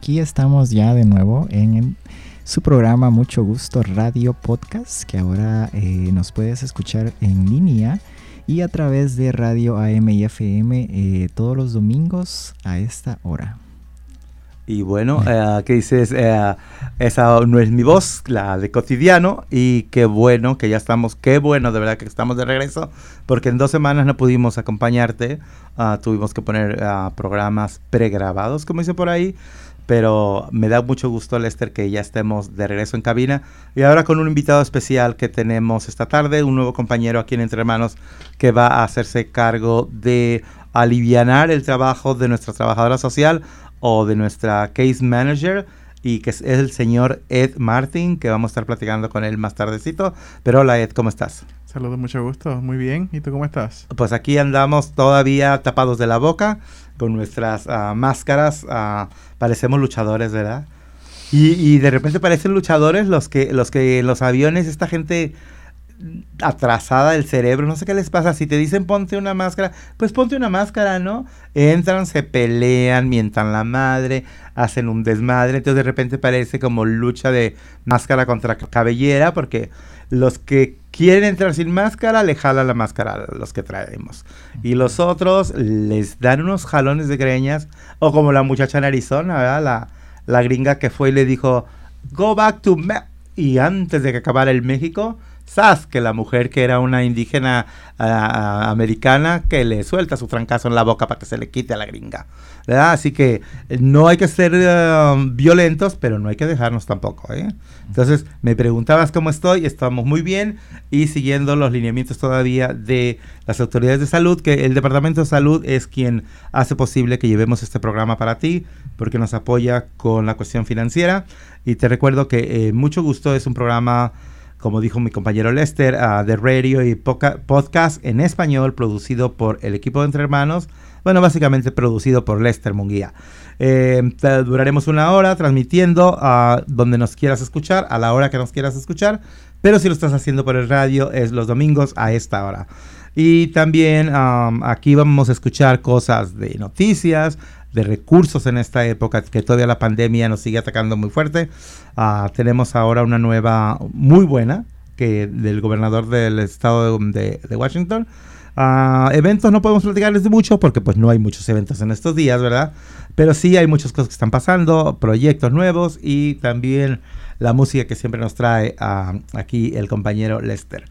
aquí estamos ya de nuevo en su programa Mucho Gusto Radio Podcast, que ahora eh, nos puedes escuchar en línea y a través de Radio AM y FM eh, todos los domingos a esta hora. Y bueno, eh, ¿qué dices? Eh, esa no es mi voz, la de cotidiano. Y qué bueno que ya estamos, qué bueno de verdad que estamos de regreso, porque en dos semanas no pudimos acompañarte. Ah, tuvimos que poner ah, programas pregrabados, como dice por ahí. Pero me da mucho gusto, Lester, que ya estemos de regreso en cabina. Y ahora con un invitado especial que tenemos esta tarde, un nuevo compañero aquí en Entre Hermanos que va a hacerse cargo de alivianar el trabajo de nuestra trabajadora social o de nuestra case manager y que es el señor Ed Martin, que vamos a estar platicando con él más tardecito. Pero hola Ed, ¿cómo estás? Saludos, mucho gusto. Muy bien. ¿Y tú cómo estás? Pues aquí andamos todavía tapados de la boca, con nuestras uh, máscaras. Uh, parecemos luchadores, ¿verdad? Y, de repente parecen luchadores los que, los que los aviones, esta gente atrasada del cerebro, no sé qué les pasa, si te dicen ponte una máscara, pues ponte una máscara, ¿no? Entran, se pelean, mientan la madre, hacen un desmadre, entonces de repente parece como lucha de máscara contra cabellera, porque los que quieren entrar sin máscara le jalan la máscara a los que traemos. Y los otros les dan unos jalones de greñas, o como la muchacha en Arizona, ¿verdad? La, la gringa que fue y le dijo, go back to... Me y antes de que acabara el México, Sas, que la mujer que era una indígena uh, americana que le suelta su trancazo en la boca para que se le quite a la gringa. ¿verdad? Así que no hay que ser uh, violentos, pero no hay que dejarnos tampoco. ¿eh? Entonces, me preguntabas cómo estoy, estamos muy bien y siguiendo los lineamientos todavía de las autoridades de salud, que el Departamento de Salud es quien hace posible que llevemos este programa para ti, porque nos apoya con la cuestión financiera. Y te recuerdo que eh, mucho gusto es un programa como dijo mi compañero Lester, uh, de radio y podcast en español producido por el equipo de Entre Hermanos. Bueno, básicamente producido por Lester Munguía. Eh, duraremos una hora transmitiendo a donde nos quieras escuchar, a la hora que nos quieras escuchar. Pero si lo estás haciendo por el radio, es los domingos a esta hora. Y también um, aquí vamos a escuchar cosas de noticias, de recursos en esta época, que todavía la pandemia nos sigue atacando muy fuerte. Uh, tenemos ahora una nueva muy buena que del gobernador del estado de, Washington. Uh, eventos no podemos platicarles de mucho porque pues no hay muchos eventos en estos días, ¿verdad? Pero sí hay muchas cosas que están pasando, proyectos nuevos y también la música que siempre nos trae uh, aquí el compañero Lester.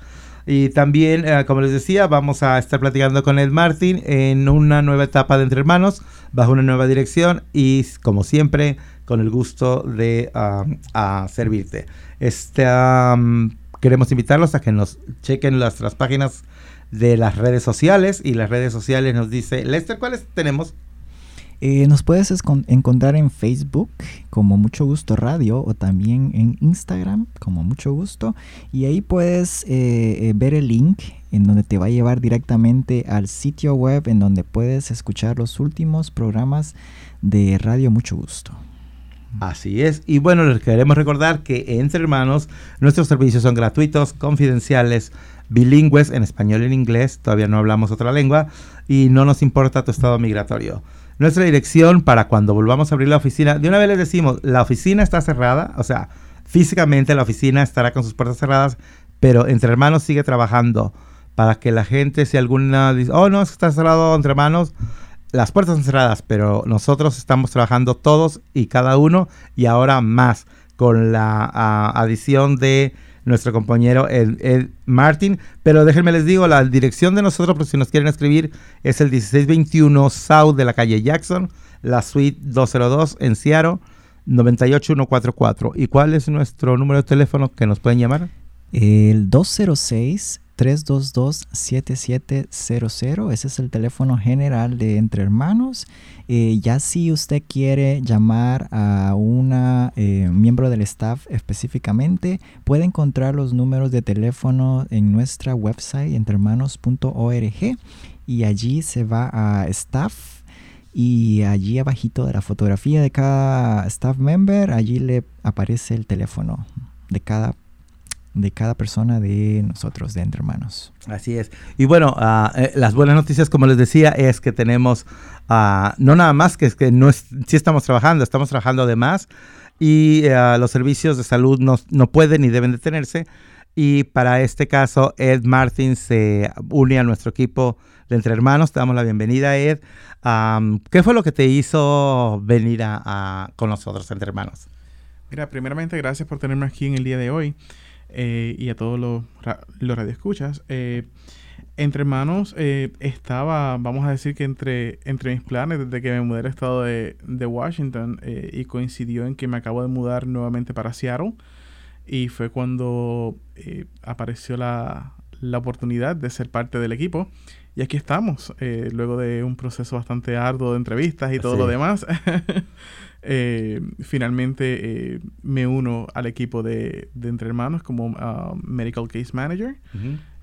Y también, eh, como les decía, vamos a estar platicando con Ed Martin en una nueva etapa de Entre Hermanos, bajo una nueva dirección y, como siempre, con el gusto de uh, a servirte. Este, queremos invitarlos a que nos chequen nuestras páginas de las redes sociales y las redes sociales nos dice, Lester, ¿cuáles tenemos? Eh, nos puedes encontrar en Facebook como Mucho Gusto Radio o también en Instagram como Mucho Gusto y ahí puedes eh, eh, ver el link en donde te va a llevar directamente al sitio web en donde puedes escuchar los últimos programas de Radio Mucho Gusto. Así es. Y bueno, les queremos recordar que entre hermanos nuestros servicios son gratuitos, confidenciales, bilingües en español y en inglés, todavía no hablamos otra lengua y no nos importa tu estado migratorio. Nuestra dirección para cuando volvamos a abrir la oficina, de una vez les decimos, la oficina está cerrada, o sea, físicamente la oficina estará con sus puertas cerradas, pero Entre Hermanos sigue trabajando para que la gente, si alguna dice, oh no, está cerrado Entre Hermanos, las puertas están cerradas, pero nosotros estamos trabajando todos y cada uno y ahora más con la uh, adición de nuestro compañero Ed, Ed, Martin. Pero déjenme les digo, la dirección de nosotros, por si nos quieren escribir, es el 1621 South de la calle Jackson, la suite 202 en Seattle, 98144. ¿Y cuál es nuestro número de teléfono que nos pueden llamar? El 206 322-7700. Ese es el teléfono general de Entre Hermanos. Eh, ya si usted quiere llamar a una eh, miembro del staff específicamente, puede encontrar los números de teléfono en nuestra website entrehermanos.org y allí se va a staff y allí abajito de la fotografía de cada staff member, allí le aparece el teléfono de cada de cada persona de nosotros, de Entre Hermanos. Así es. Y bueno, ah, eh, las buenas noticias, como les decía, es que tenemos, ah, no nada más que es que no es, sí estamos trabajando, estamos trabajando además y ah, los servicios de salud no, no pueden ni deben detenerse. Y para este caso, Ed Martin se une a nuestro equipo de Entre Hermanos. Te damos la bienvenida, Ed. ¿Qué fue lo que te hizo venir a, con nosotros, Entre Hermanos? Mira, primeramente, gracias por tenerme aquí en el día de hoy eh, y a todos los, los radioescuchas. Eh, entre Hermanos eh, estaba, vamos a decir que entre, entre mis planes desde que me mudé al estado de, de Washington eh, y coincidió en que me acabo de mudar nuevamente para Seattle y fue cuando eh, apareció la, la, oportunidad de ser parte del equipo. Y aquí estamos, eh, luego de un proceso bastante arduo de entrevistas y todo lo demás. eh, finalmente eh, me uno al equipo de, de Entre Hermanos como uh, Medical Case Manager.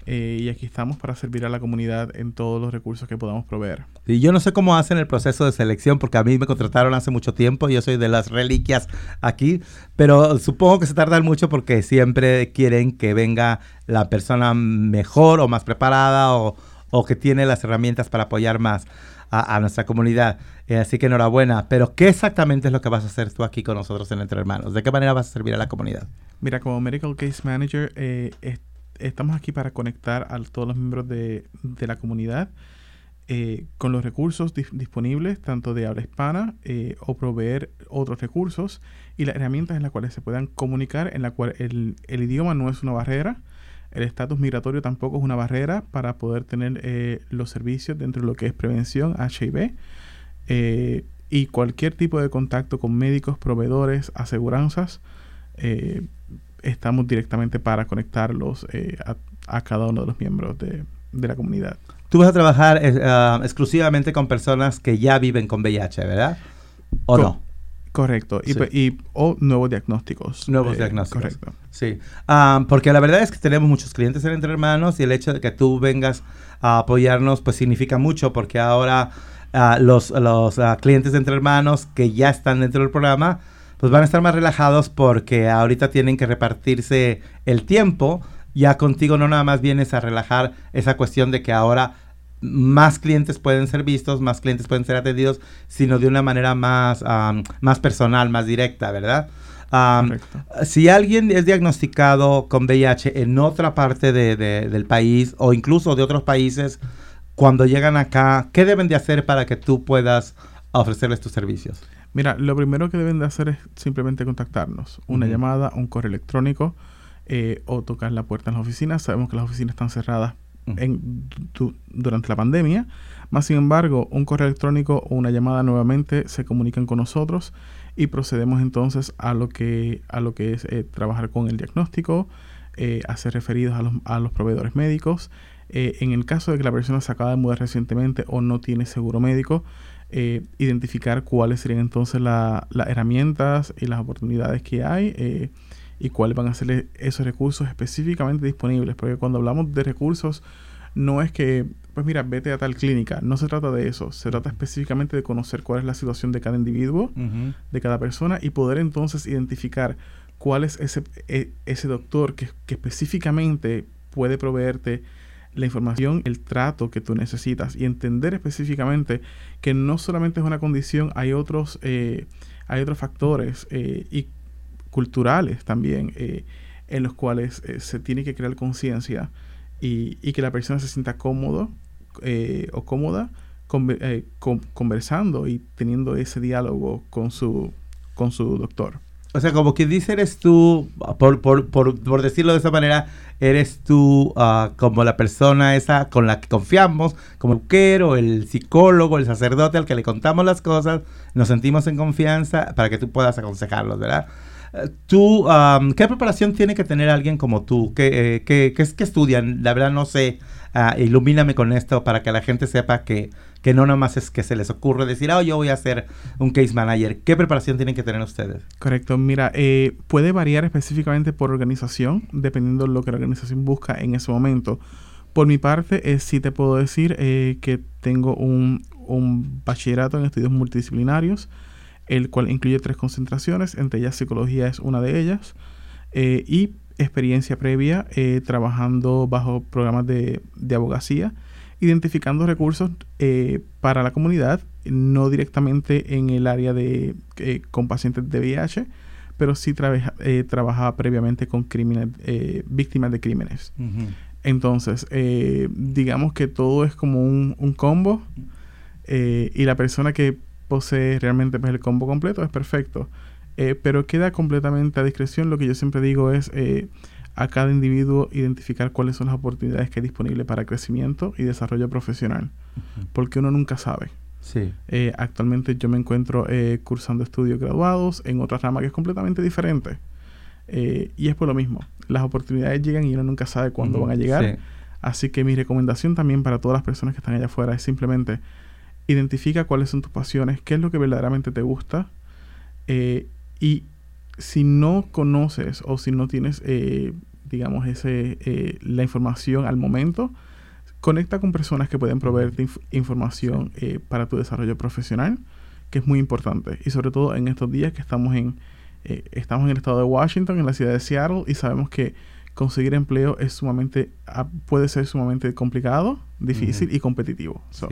Eh, y aquí estamos para servir a la comunidad en todos los recursos que podamos proveer. Y yo no sé cómo hacen el proceso de selección, porque a mí me contrataron hace mucho tiempo, yo soy de las reliquias aquí, pero supongo que se tardan mucho porque siempre quieren que venga la persona mejor o más preparada o, o que tiene las herramientas para apoyar más a, nuestra comunidad. Eh, así que enhorabuena. Pero, ¿qué exactamente es lo que vas a hacer tú aquí con nosotros en Entre Hermanos? ¿De qué manera vas a servir a la comunidad? Mira, como Medical Case Manager, eh, estamos aquí para conectar a todos los miembros de, de la comunidad eh, con los recursos dis disponibles, tanto de habla hispana eh, o proveer otros recursos y las herramientas en las cuales se puedan comunicar, en la cual el, el idioma no es una barrera, el estatus migratorio tampoco es una barrera para poder tener eh, los servicios dentro de lo que es prevención HIV eh, y cualquier tipo de contacto con médicos, proveedores, aseguranzas. Eh, estamos directamente para conectarlos eh, a, a, cada uno de los miembros de, de la comunidad. Tú vas a trabajar uh, exclusivamente con personas que ya viven con VIH, ¿verdad? ¿O no? Correcto. Y, sí. y, o nuevos diagnósticos. Nuevos eh, diagnósticos. Correcto. Sí. Um, porque la verdad es que tenemos muchos clientes en Entre Hermanos y el hecho de que tú vengas a apoyarnos pues significa mucho porque ahora uh, los, los uh, clientes de Entre Hermanos que ya están dentro del programa pues van a estar más relajados porque ahorita tienen que repartirse el tiempo. Ya contigo no nada más vienes a relajar esa cuestión de que ahora más clientes pueden ser vistos, más clientes pueden ser atendidos, sino de una manera más, um, más personal, más directa, ¿verdad? Um, si alguien es diagnosticado con VIH en otra parte de, de, del país o incluso de otros países, cuando llegan acá, ¿qué deben de hacer para que tú puedas ofrecerles tus servicios? Mira, lo primero que deben de hacer es simplemente contactarnos. Una uh -huh. llamada, un correo electrónico eh, o tocar la puerta en las oficinas. Sabemos que las oficinas están cerradas. En, du durante la pandemia. Más sin embargo, un correo electrónico o una llamada nuevamente se comunican con nosotros y procedemos entonces a lo que, a lo que es eh, trabajar con el diagnóstico, eh, hacer referidos a los, a los proveedores médicos. Eh, en el caso de que la persona se acaba de mudar recientemente o no tiene seguro médico, identificar cuáles serían entonces las la herramientas y las oportunidades que hay y cuáles van a ser esos recursos específicamente disponibles. Porque cuando hablamos de recursos, no es que, pues mira, vete a tal clínica. No se trata de eso. Se trata específicamente de conocer cuál es la situación de cada individuo, uh -huh. de cada persona y poder entonces identificar cuál es ese, e, ese doctor que, que específicamente puede proveerte la información, el trato que tú necesitas y entender específicamente que no solamente es una condición, hay otros, eh, hay otros factores eh, y culturales también eh, en los cuales eh, se tiene que crear conciencia y, y, que la persona se sienta cómodo eh, o cómoda con, con, conversando y teniendo ese diálogo con su, con su doctor. O sea, como que dice, eres tú, por, por, por, por decirlo de esa manera, eres tú uh, como la persona esa con la que confiamos, como el buquero, el psicólogo, el sacerdote al que le contamos las cosas, nos sentimos en confianza para que tú puedas aconsejarlos, ¿verdad? Tú, um, ¿qué preparación tiene que tener alguien como tú? ¿Qué, eh, qué, qué, qué estudian? La verdad no sé. Uh, ilumíname con esto para que la gente sepa que, que no nomás es que se les ocurre decir, oh, yo voy a ser un case manager. ¿Qué preparación tienen que tener ustedes? Correcto. Mira, eh, puede variar específicamente por organización, dependiendo de lo que la organización busca en ese momento. Por mi parte, eh, sí te puedo decir eh, que tengo un, un bachillerato en estudios multidisciplinarios el cual incluye tres concentraciones, entre ellas psicología es una de ellas, eh, y experiencia previa eh, trabajando bajo programas de, de abogacía, identificando recursos eh, para la comunidad, no directamente en el área de con pacientes de VIH, pero sí trabajaba previamente con crímenes, víctimas de crímenes. Entonces, digamos que todo es como un, un combo y la persona que posee realmente pues, el combo completo es perfecto. Eh, pero queda completamente a discreción. Lo que yo siempre digo es eh, a cada individuo identificar cuáles son las oportunidades que hay disponibles para crecimiento y desarrollo profesional, porque uno nunca sabe. Sí. Eh, actualmente yo me encuentro cursando estudios graduados en otra rama que es completamente diferente. y es por lo mismo. Las oportunidades llegan y uno nunca sabe cuándo van a llegar. Así que mi recomendación también para todas las personas que están allá afuera es simplemente identifica cuáles son tus pasiones, qué es lo que verdaderamente te gusta eh, y si no conoces o si no tienes, eh, digamos, ese, eh, la información al momento, conecta con personas que pueden proveerte información para tu desarrollo profesional, que es muy importante. Y sobre todo en estos días que estamos en, estamos en el estado de Washington, en la ciudad de Seattle, y sabemos que conseguir empleo es sumamente, ah, puede ser sumamente complicado, difícil y competitivo. Sí,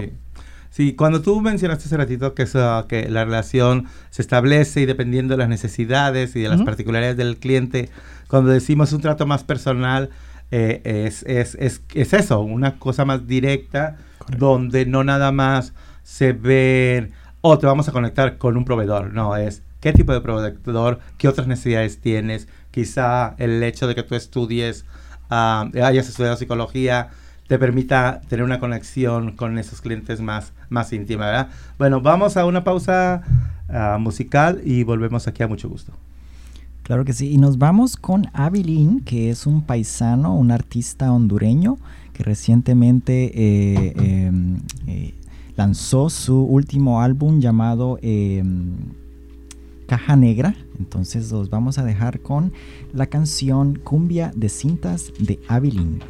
cuando tú mencionaste hace ratito que, que la relación se establece y dependiendo de las necesidades y de las particularidades del cliente, cuando decimos un trato más personal, eh, es, es, es, es, eso, una cosa más directa, donde no nada más se ve, o oh, te vamos a conectar con un proveedor, no, es qué tipo de proveedor, qué otras necesidades tienes, quizá el hecho de que tú estudies, uh, hayas estudiado psicología, te permita tener una conexión con esos clientes más, más íntima, ¿verdad? Bueno, vamos a una pausa ah, musical y volvemos aquí a mucho gusto. Claro que sí, y nos vamos con Abilín, que es un paisano, un artista hondureño que recientemente eh, em, eh, lanzó su último álbum llamado em, Caja Negra. Entonces los vamos a dejar con la canción Cumbia de Cintas de Abilín.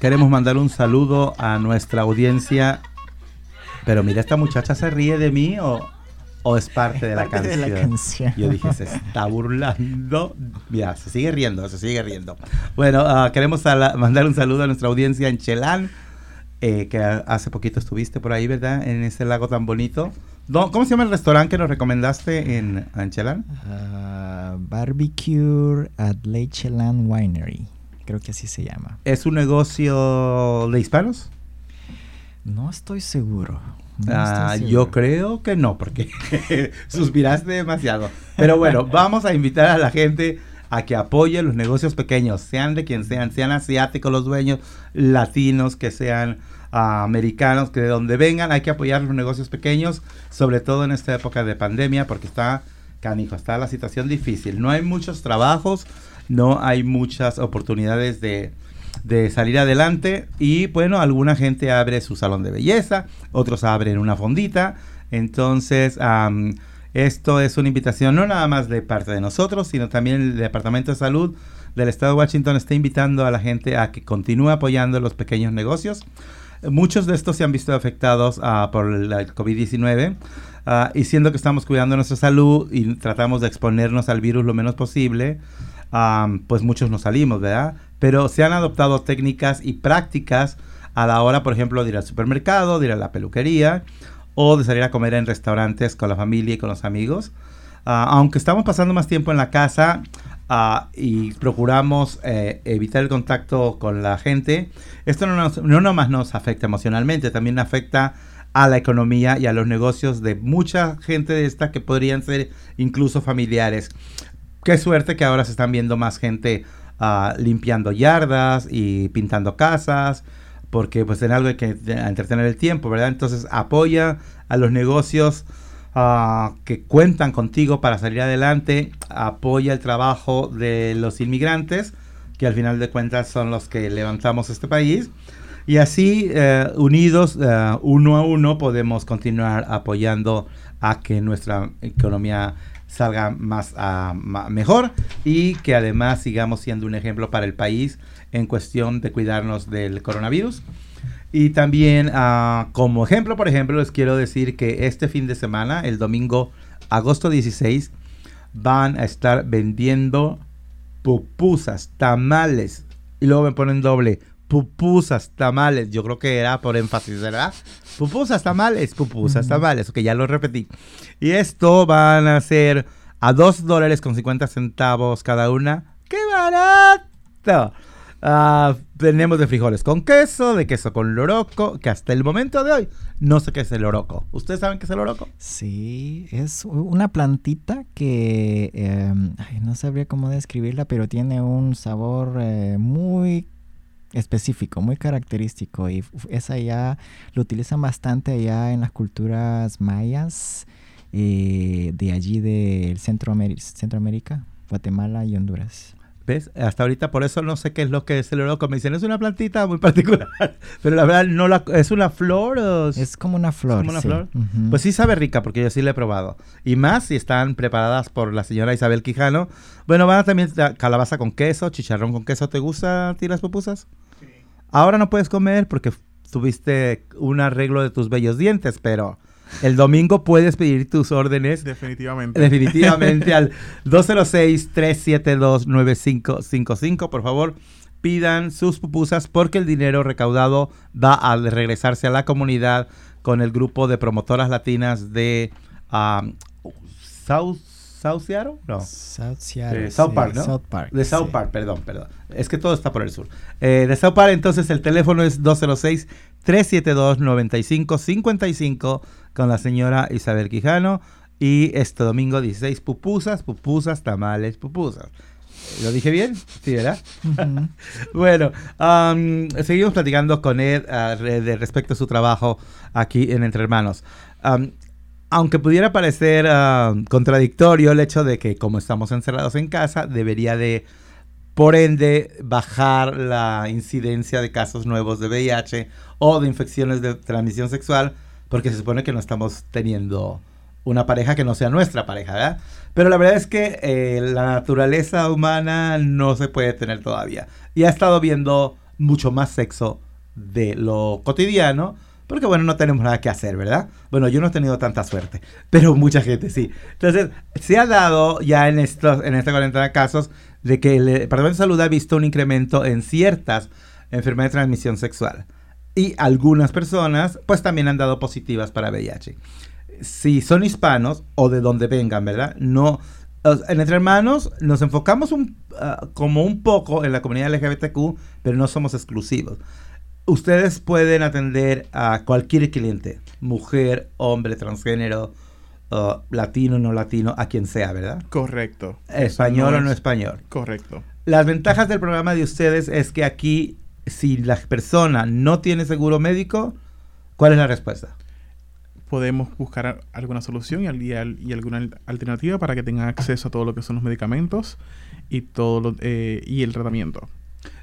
Queremos mandar un saludo a nuestra audiencia. Pero mira, esta muchacha se ríe de mí o, o es parte, de, la canción? Yo dije, se está burlando. Mira, se sigue riendo, se sigue riendo. Bueno, ah, queremos mandar un saludo a nuestra audiencia en Chelán, eh, que hace poquito estuviste por ahí, ¿verdad? En ese lago tan bonito. ¿Cómo se llama el restaurante que nos recomendaste en, en Chelán? Ah, barbecue at Lake Chelan Winery. Creo que así se llama. ¿Es un negocio de hispanos? No estoy seguro. Ah, yo creo que no, porque suspiraste demasiado. Pero bueno, vamos a invitar a la gente a que apoye los negocios pequeños, sean de quien sean, sean asiáticos los dueños, latinos, que sean ah, americanos, que de donde vengan, hay que apoyar los negocios pequeños, sobre todo en esta época de pandemia, porque está, canijo, está la situación difícil. No hay muchos trabajos, no hay muchas oportunidades de, de salir adelante y bueno, alguna gente abre su salón de belleza, otros abren una fondita, entonces esto es una invitación no nada más de parte de nosotros, sino también el Departamento de Salud del Estado de Washington está invitando a la gente a que continúe apoyando los pequeños negocios. Muchos de estos se han visto afectados ah, por el COVID-19 ah, y siendo que estamos cuidando nuestra salud y tratamos de exponernos al virus lo menos posible, pues muchos nos salimos, ¿verdad? Pero se han adoptado técnicas y prácticas a la hora, por ejemplo, de ir al supermercado, de ir a la peluquería o de salir a comer en restaurantes con la familia y con los amigos. Ah, aunque estamos pasando más tiempo en la casa ah, y procuramos eh, evitar el contacto con la gente, esto no, nos, no nomás nos afecta emocionalmente, también afecta a la economía y a los negocios de mucha gente de esta que podrían ser incluso familiares qué suerte que ahora se están viendo más gente ah, limpiando yardas y pintando casas, porque pues en algo hay que entretener el tiempo, ¿verdad? Entonces apoya a los negocios ah, que cuentan contigo para salir adelante, apoya el trabajo de los inmigrantes, que al final de cuentas son los que levantamos este país. Y así, eh, unidos eh, uno a uno, podemos continuar apoyando a que nuestra economía salga más uh, mejor y que además sigamos siendo un ejemplo para el país en cuestión de cuidarnos del coronavirus. Y también uh, como ejemplo, por ejemplo, les quiero decir que este fin de semana, el domingo agosto 16, van a estar vendiendo pupusas, tamales. Y luego me ponen doble, pupusas, tamales. Yo creo que era por énfasis, ¿verdad? Pupusas, tamales, pupusas, tamales. Ok, ya lo repetí. Y esto van a ser a 2 dólares con 50 centavos cada una. ¡Qué barato! Uh, tenemos de frijoles con queso, de queso con loroco, que hasta el momento de hoy no sé qué es el loroco. ¿Ustedes saben qué es el loroco? Sí, es una plantita que em, no sabría cómo describirla, pero tiene un sabor eh, muy específico, muy característico y esa ya lo utilizan bastante allá en las culturas mayas eh, de allí del Centroamérica, Centroamérica, Guatemala y Honduras. ¿Ves? Hasta ahorita por eso no sé qué es lo que es el oroco. Me dicen, es una plantita muy particular. Pero la verdad, no la, ¿es una flor o...? Es como una flor, una flor? Pues sí sabe rica, porque yo sí la he probado. Y más si están preparadas por la señora Isabel Quijano. Bueno, van a también calabaza con queso, chicharrón con queso. ¿Te gusta a ti las pupusas? Ahora no puedes comer porque tuviste un arreglo de tus bellos dientes, pero el domingo puedes pedir tus órdenes. Definitivamente. Definitivamente al 206-372-9555. Por favor, pidan sus pupusas porque el dinero recaudado va a regresarse a la comunidad con el grupo de promotoras latinas de um, South South Seattle? No. South Seattle. De South Park, ¿no? South Park. De South Park, perdón, perdón. Es que todo está por el sur. Eh, de South Park, entonces el teléfono es 206-372-9555 con la señora Isabel Quijano. Y este domingo 16 pupusas, pupusas, tamales, pupusas. ¿Lo dije bien? Sí, ¿verdad? bueno, seguimos platicando con Ed uh, de respecto a su trabajo aquí en Entre Hermanos aunque pudiera parecer ah, contradictorio el hecho de que como estamos encerrados en casa, debería de, por ende, bajar la incidencia de casos nuevos de VIH o de infecciones de transmisión sexual, porque se supone que no estamos teniendo una pareja que no sea nuestra pareja, ¿verdad? Pero la verdad es que eh, la naturaleza humana no se puede tener todavía. Y ha estado viendo mucho más sexo de lo cotidiano, porque bueno, no tenemos nada que hacer, ¿verdad? Bueno, yo no he tenido tanta suerte, pero mucha gente sí. Entonces, se ha dado ya en estos en esta cuarentena casos de que el Departamento de Salud ha visto un incremento en ciertas enfermedades de transmisión sexual. Y algunas personas, pues también han dado positivas para VIH. Si son hispanos o de donde vengan, ¿verdad? No, en Entre Hermanos nos enfocamos ah, como un poco en la comunidad LGBTQ, pero no somos exclusivos. Ustedes pueden atender a cualquier cliente, mujer, hombre, transgénero, uh, latino, no latino, a quien sea, ¿verdad? Correcto. Español o no español. Correcto. Las ventajas del programa de ustedes es que aquí, si la persona no tiene seguro médico, ¿cuál es la respuesta? podemos buscar alguna solución y, y, alguna alternativa para que tengan acceso a todo lo que son los medicamentos y todo eh, y el tratamiento.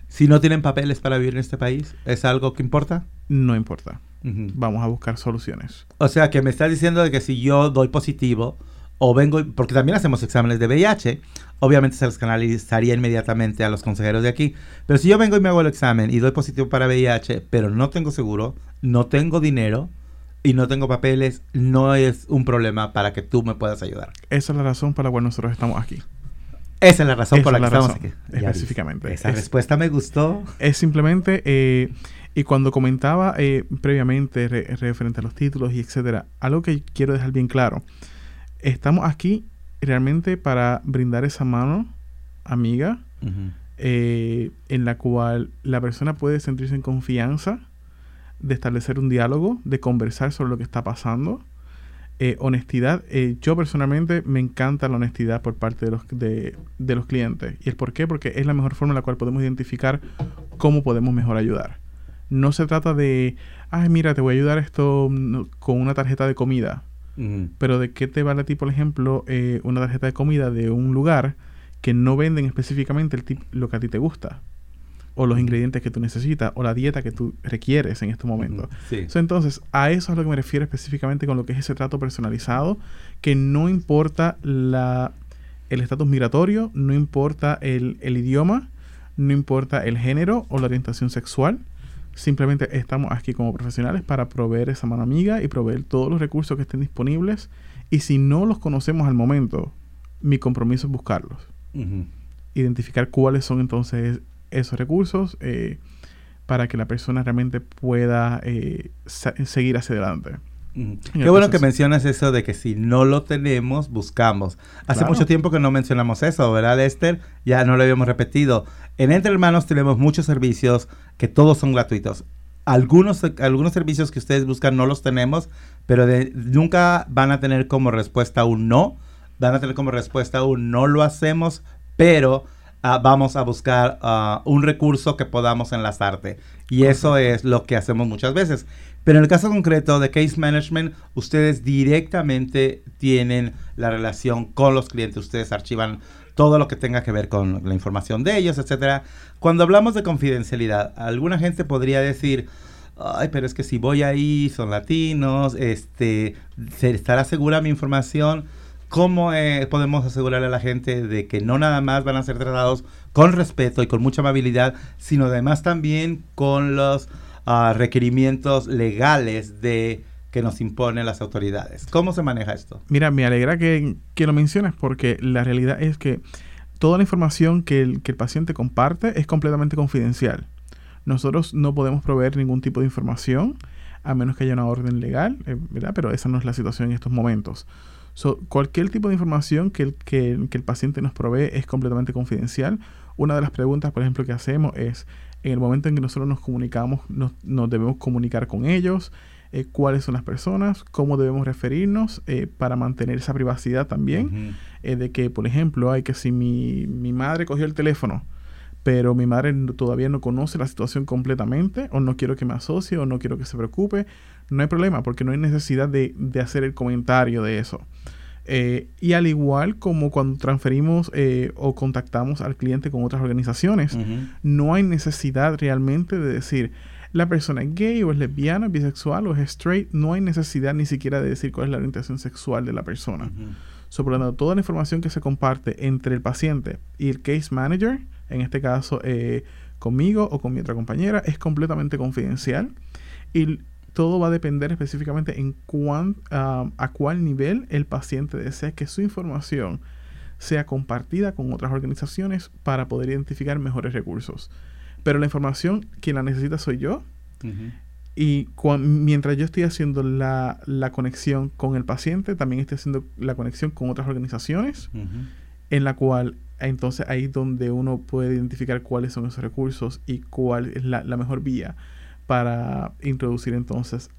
Si no tienen papeles para vivir en este país, ¿es algo que importa? No importa. Vamos a buscar soluciones. O sea, que me estás diciendo de que si yo doy positivo o vengo, porque también hacemos exámenes de VIH, obviamente se los canalizaría inmediatamente a los consejeros de aquí. Pero si yo vengo y me hago el examen y doy positivo para VIH, pero no tengo seguro, no tengo dinero, y no tengo papeles, no es un problema para que tú me puedas ayudar. Esa es la razón por la cual nosotros estamos aquí. Esa es la razón por la, que estamos aquí. Específicamente. Esa respuesta me gustó. Es simplemente, eh, y cuando comentaba eh, previamente referente a los títulos y etcétera, algo que quiero dejar bien claro. Estamos aquí realmente para brindar esa mano amiga eh, en la cual la persona puede sentirse en confianza de establecer un diálogo, de conversar sobre lo que está pasando. Eh, honestidad, eh, yo personalmente me encanta la honestidad por parte de los, de, los clientes. ¿Y el por qué? Porque es la mejor forma en la cual podemos identificar cómo podemos mejor ayudar. No se trata de, ay, mira, te voy a ayudar esto mm, con una tarjeta de comida. Pero de qué te vale a ti, por ejemplo, eh, una tarjeta de comida de un lugar que no venden específicamente el lo que a ti te gusta o los ingredientes que tú necesitas o la dieta que tú requieres en este momento. entonces, a eso es lo que me refiero específicamente con lo que es ese trato personalizado, que no importa la, el estatus migratorio, no importa el, el idioma, no importa el género o la orientación sexual. Simplemente estamos aquí como profesionales para proveer esa mano amiga y proveer todos los recursos que estén disponibles. Y si no los conocemos al momento, mi compromiso es buscarlos. Identificar cuáles son entonces esos recursos eh, para que la persona realmente pueda eh, seguir hacia adelante. Qué bueno que mencionas eso de que si no lo tenemos, buscamos. Hace mucho tiempo que no mencionamos eso, ¿verdad, Esther? Ya no lo habíamos repetido. En Entre Hermanos tenemos muchos servicios que todos son gratuitos. Algunos, algunos servicios que ustedes buscan no los tenemos, pero nunca van a tener como respuesta un no. Van a tener como respuesta un no lo hacemos, pero Ah, vamos a buscar ah, un recurso que podamos enlazarte. Y eso es lo que hacemos muchas veces. Pero en el caso concreto de Case Management, ustedes directamente tienen la relación con los clientes. Ustedes archivan todo lo que tenga que ver con la información de ellos, etcétera. Cuando hablamos de confidencialidad, alguna gente podría decir, ay, pero es que si voy ahí, son latinos, este, ¿se estará segura mi información? ¿Cómo eh, podemos asegurarle a la gente de que no nada más van a ser tratados con respeto y con mucha amabilidad, sino además también con los requerimientos legales de que nos imponen las autoridades? ¿Cómo se maneja esto? Mira, me alegra que, lo menciones porque la realidad es que toda la información que el, que el paciente comparte es completamente confidencial. Nosotros no podemos proveer ningún tipo de información a menos que haya una orden legal, eh, ¿verdad? Pero esa no es la situación en estos momentos cualquier tipo de información que el, que, el paciente nos provee es completamente confidencial. Una de las preguntas, por ejemplo, que hacemos es, en el momento en que nosotros nos comunicamos, nos, debemos comunicar con ellos, eh, cuáles son las personas, cómo debemos referirnos eh, para mantener esa privacidad también. Eh, de que, por ejemplo, hay que si mi, mi madre cogió el teléfono, pero mi madre todavía no conoce la situación completamente, o no quiero que me asocie, o no quiero que se preocupe, no hay problema, porque no hay necesidad de, de hacer el comentario de eso. Eh, y al igual como cuando transferimos eh, o contactamos al cliente con otras organizaciones, no hay necesidad realmente de decir la persona es gay o es lesbiana, bisexual o es straight, no hay necesidad ni siquiera de decir cuál es la orientación sexual de la persona. Sobre toda la información que se comparte entre el paciente y el case manager, en este caso eh, conmigo o con mi otra compañera, es completamente confidencial. Y todo va a depender específicamente en cuán, a cuál nivel el paciente desea que su información sea compartida con otras organizaciones para poder identificar mejores recursos. Pero la información, quien la necesita soy yo. Y mientras yo estoy haciendo la, conexión con el paciente, también estoy haciendo la conexión con otras organizaciones, en la cual entonces ahí es donde uno puede identificar cuáles son esos recursos y cuál es la, mejor vía para introducir entonces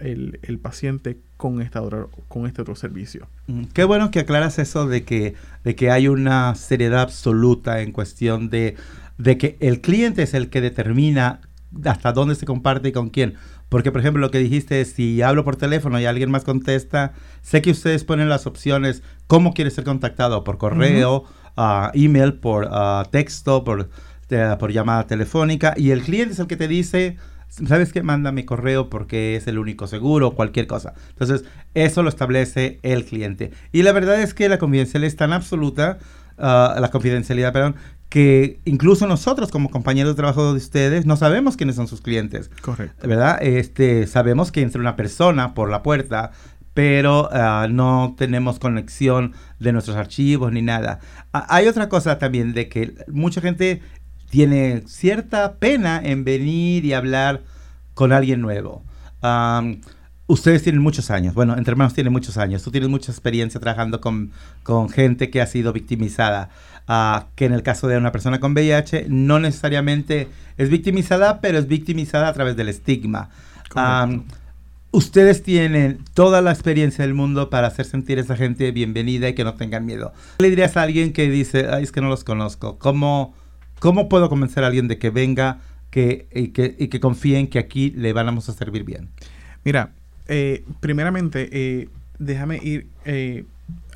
el, el, paciente con, esta con este otro servicio. Qué bueno que aclaras eso de que, de que hay una seriedad absoluta en cuestión de, de que el cliente es el que determina hasta dónde se comparte y con quién. Porque, por ejemplo, lo que dijiste es, si hablo por teléfono y alguien más contesta, sé que ustedes ponen las opciones, cómo quiere ser contactado, por correo, uh, email, por uh, texto, por, por llamada telefónica, y el cliente es el que te dice, ¿sabes qué? Manda mi correo porque es el único seguro, cualquier cosa. Entonces, eso lo establece el cliente. Y la verdad es que la confidencialidad es tan absoluta, uh, la confidencialidad, perdón, que incluso nosotros como compañeros de trabajo de ustedes no sabemos quiénes son sus clientes. Correcto. ¿Verdad? Este, sabemos que entra una persona por la puerta, pero ah, no tenemos conexión de nuestros archivos ni nada. hay otra cosa también de que mucha gente tiene cierta pena en venir y hablar con alguien nuevo. ustedes tienen muchos años, bueno, entre hermanos tienen muchos años, tú tienes mucha experiencia trabajando con, con gente que ha sido victimizada que en el caso de una persona con VIH no necesariamente es victimizada, pero es victimizada a través del estigma. ustedes tienen toda la experiencia del mundo para hacer sentir a esa gente bienvenida y que no tengan miedo. ¿Qué le dirías a alguien que dice, ay, es que no los conozco? ¿Cómo, cómo puedo convencer a alguien de que venga que, y, que, y que confíen que aquí le vamos a servir bien? Mira, eh, primeramente, eh, déjame ir eh,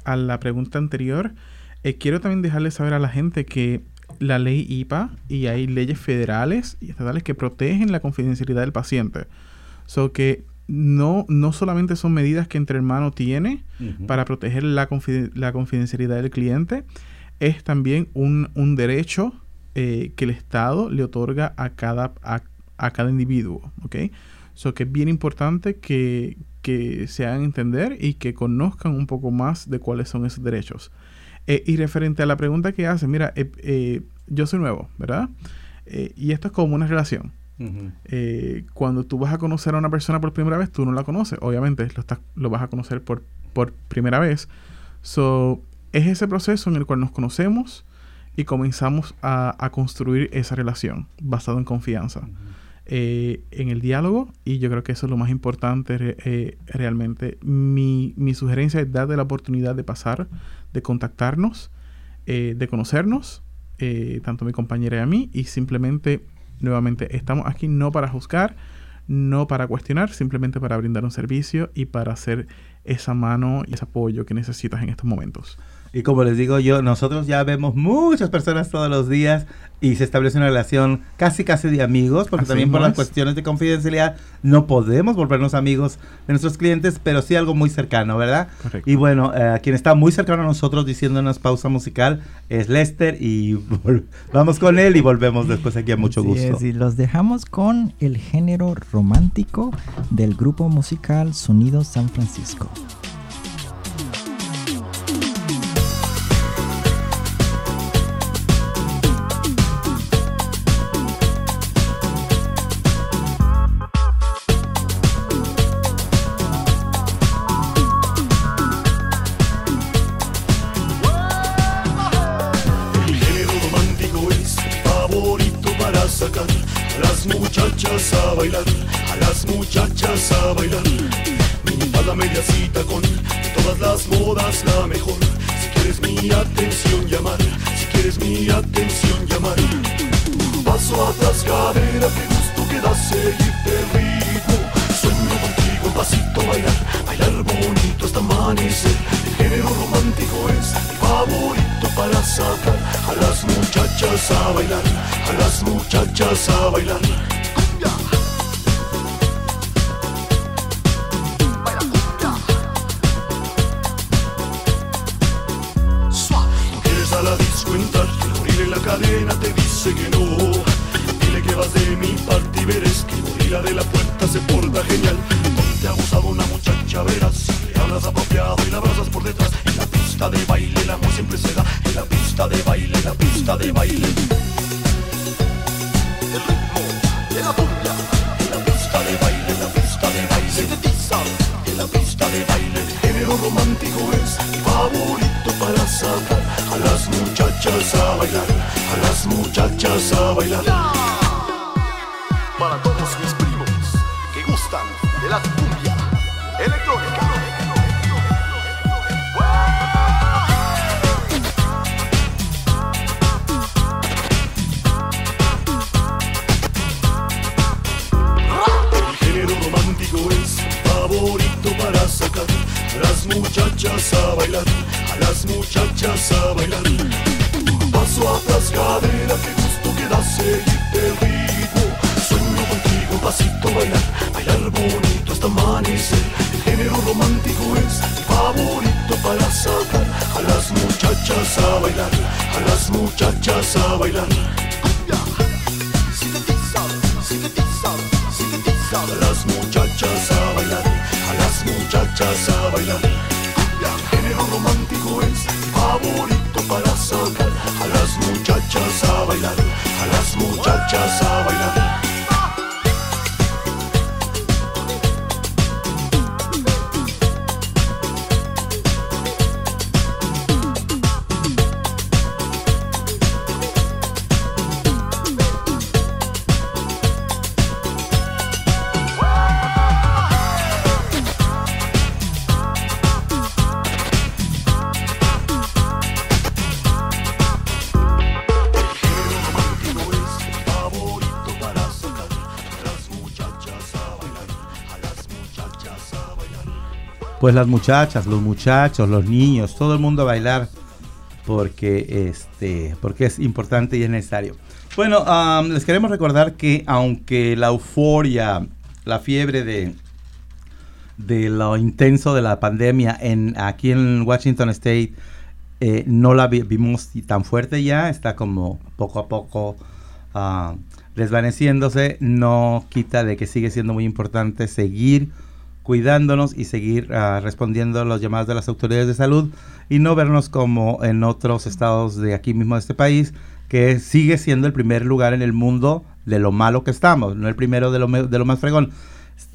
a la pregunta anterior. Quiero también dejarles saber a la gente que la ley IPA y hay leyes federales y estatales que protegen la confidencialidad del paciente. So que no, no solamente son medidas que Entre Hermanos tiene para proteger la, la, confidencialidad del cliente, es también un, derecho eh, que el Estado le otorga a cada, a, cada individuo. ¿ok? So que es bien importante que, que se hagan entender y que conozcan un poco más de cuáles son esos derechos. Eh, y referente a la pregunta que hace, mira, eh, eh, yo soy nuevo, ¿verdad? y esto es como una relación. cuando tú vas a conocer a una persona por primera vez, tú no la conoces. Obviamente, lo, estás, lo vas a conocer por, por primera vez. So, es ese proceso en el cual nos conocemos y comenzamos a, construir esa relación basado en confianza. en el diálogo y yo creo que eso es lo más importante realmente. Mi, mi, sugerencia es darle la oportunidad de pasar de contactarnos, eh, de conocernos, eh, tanto mi compañera y a mí, y simplemente, nuevamente, estamos aquí no para juzgar, no para cuestionar, simplemente para brindar un servicio y para hacer esa mano y ese apoyo que necesitas en estos momentos. Y como les digo yo, nosotros ya vemos muchas personas todos los días y se establece una relación casi casi de amigos, porque también por las cuestiones de confidencialidad no podemos volvernos amigos de nuestros clientes, pero sí algo muy cercano, ¿verdad? Correcto. Y bueno, eh, quien está muy cercano a nosotros diciéndonos pausa musical es Lester y vamos con él y volvemos después aquí a mucho gusto. y los dejamos con el género romántico del grupo musical Sonido San Francisco. La disco muchachas a bailar. A las muchachas a bailar. Para todos mis primos que gustan de la cumbia electrónica. El género romántico es mi favorito para sacar a las muchachas a bailar, a las muchachas a bailar. Paso atrás, cadera, que gusto que da seguirte el ritmo. Sueño contigo, pasito bailar, bailar bonito hasta amanecer. El género romántico es mi favorito para sacar a las muchachas a bailar, a las muchachas a bailar. A las muchachas a bailar, a las muchachas a bailar. Cumbia, género romántico es mi favorito para sacar a muchachas a bailar, a las muchachas a bailar. Pues las muchachas, los muchachos, los niños, todo el mundo a bailar porque este porque es importante y es necesario. Bueno, am, les queremos recordar que aunque la euforia, la fiebre de de lo intenso de la pandemia en aquí en Washington State eh, no la vi- vimos tan fuerte ya, está como poco a poco ah, desvaneciéndose, no quita de que sigue siendo muy importante seguir cuidándonos y seguir ah, respondiendo a los llamados de las autoridades de salud y no vernos como en otros estados de aquí mismo de este país, que sigue siendo el primer lugar en el mundo de lo malo que estamos, no el primero de lo, de lo más fregón.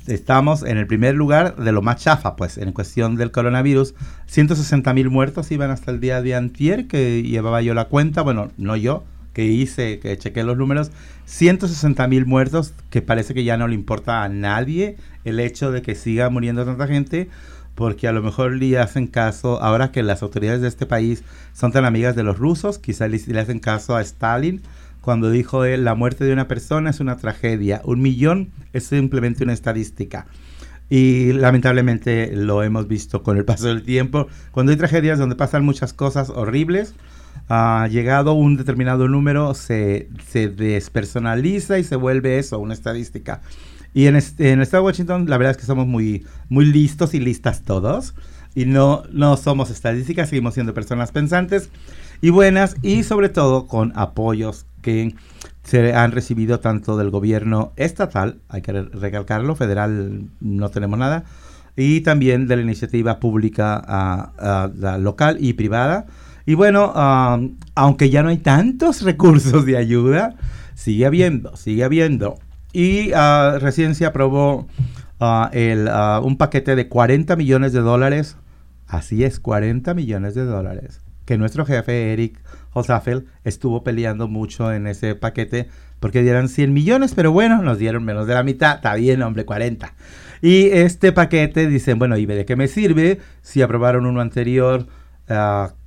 Estamos en el primer lugar de lo más chafa, pues, en cuestión del coronavirus. 160 mil muertos iban hasta el día de antier, que llevaba yo la cuenta, bueno, no yo, que hice, que chequé los números. 160 mil muertos, que parece que ya no le importa a nadie el hecho de que siga muriendo tanta gente, porque a lo mejor le hacen caso, ahora que las autoridades de este país son tan amigas de los rusos, quizá le, le hacen caso a Stalin, cuando dijo él, la muerte de una persona es una tragedia, un millón es simplemente una estadística. Y lamentablemente lo hemos visto con el paso del tiempo. Cuando hay tragedias donde pasan muchas cosas horribles, ha llegado un determinado número, se, se despersonaliza y se vuelve eso, una estadística. Y en, este, en el estado de Washington, la verdad es que somos muy, muy listos y listas todos. Y no, no somos estadísticas, seguimos siendo personas pensantes y buenas y sobre todo con apoyos que se han recibido tanto del gobierno estatal, hay que re- recalcarlo, federal no tenemos nada, y también de la iniciativa pública ah, la local y privada. Y bueno, aunque ya no hay tantos recursos de ayuda, sigue habiendo, sigue habiendo. Y ah, recién se aprobó ah, el, ah, un paquete de 40 millones de dólares. Así es, 40 millones de dólares. Que nuestro jefe, Eric Holzapfel, estuvo peleando mucho en ese paquete porque dieran 100 millones, pero bueno, nos dieron menos de la mitad. Está bien, hombre, 40. Y este paquete dicen, bueno, ¿y de qué me sirve si aprobaron uno anterior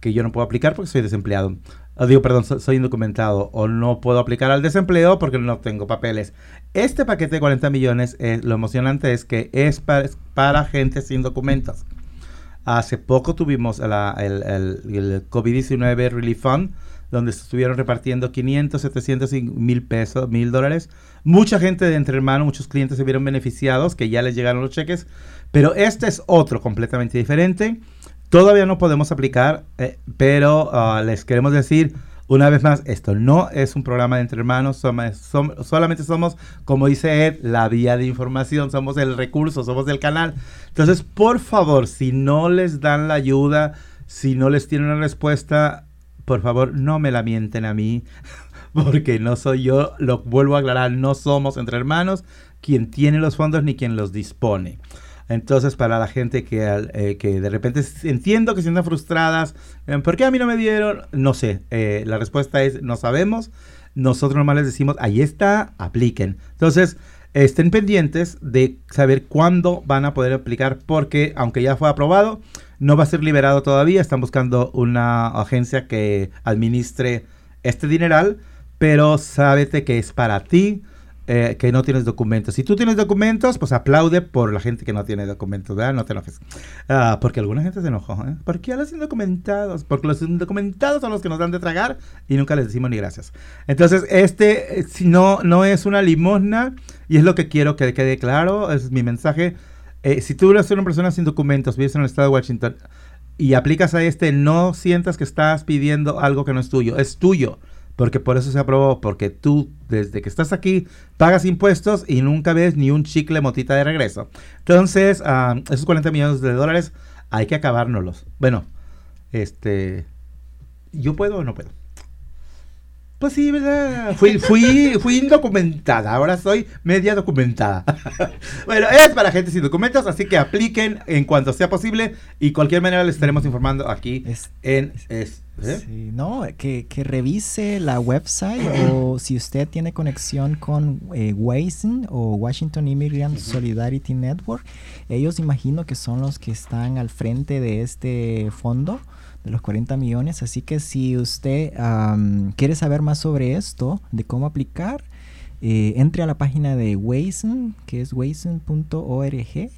que yo no puedo aplicar porque soy desempleado? Ah, digo, perdón, so- soy indocumentado o no puedo aplicar al desempleo porque no tengo papeles. Este paquete de 40 millones, eh, lo emocionante es que es para, es para gente sin documentos. Hace poco tuvimos la- el, el- el COVID-19 Relief Fund, donde se estuvieron repartiendo 500, 700 y mil pesos, mil dólares. Mucha gente de entre hermanos, muchos clientes se vieron beneficiados, que ya les llegaron los cheques, pero este es otro completamente diferente. Todavía no podemos aplicar, eh, pero ah, les queremos decir, Una vez más, esto no es un programa de entre hermanos, solamente somos, como dice Ed, la vía de información, somos el recurso, somos el canal. Entonces, por favor, si no les dan la ayuda, si no les tienen una respuesta, por favor, no me la mienten a mí, porque no soy yo, lo vuelvo a aclarar, no somos entre hermanos quien tiene los fondos ni quien los dispone. Entonces, para la gente que, eh, que de repente entiendo que se sientan frustradas, eh, ¿por qué a mí no me dieron? No sé, eh, la respuesta es no sabemos. Nosotros nomás les decimos, ahí está, apliquen. Entonces, estén pendientes de saber cuándo van a poder aplicar, porque aunque ya fue aprobado, no va a ser liberado todavía. Están buscando una agencia que administre este dineral, pero sábete que es para ti eh, que no tienes documentos. Si tú tienes documentos, pues aplaude por la gente que no tiene documentos, ¿verdad? No te enojes. Ah, porque alguna gente se enojó, ¿eh? ¿Por qué a los indocumentados? Porque los indocumentados son los que nos dan de tragar y nunca les decimos ni gracias. Entonces, este, eh, si no, no es una limosna y es lo que quiero que quede claro, es mi mensaje. Eh, si tú eres una persona sin documentos, vives en el estado de Washington y aplicas a este, no sientas que estás pidiendo algo que no es tuyo, es tuyo porque por eso se aprobó, porque tú desde que estás aquí pagas impuestos y nunca ves ni un chicle motita de regreso. Entonces, esos 40 millones de dólares hay que acabárnoslos. Bueno, este, ¿yo puedo o no puedo? Pues sí, ¿verdad? Fui, fui, fui indocumentada, ahora soy media documentada. bueno, es para gente sin documentos, así que apliquen en cuanto sea posible y cualquier manera les estaremos informando aquí en... Es, ¿eh? sí, no, que, que, revise la website o si usted tiene conexión con eh, o Washington Immigrant Solidarity Network, ellos imagino que son los que están al frente de este fondo de los 40 millones. Así que si usted quiere saber más sobre esto, de cómo aplicar, eh, entre a la página de Wazen, que es wazen.org.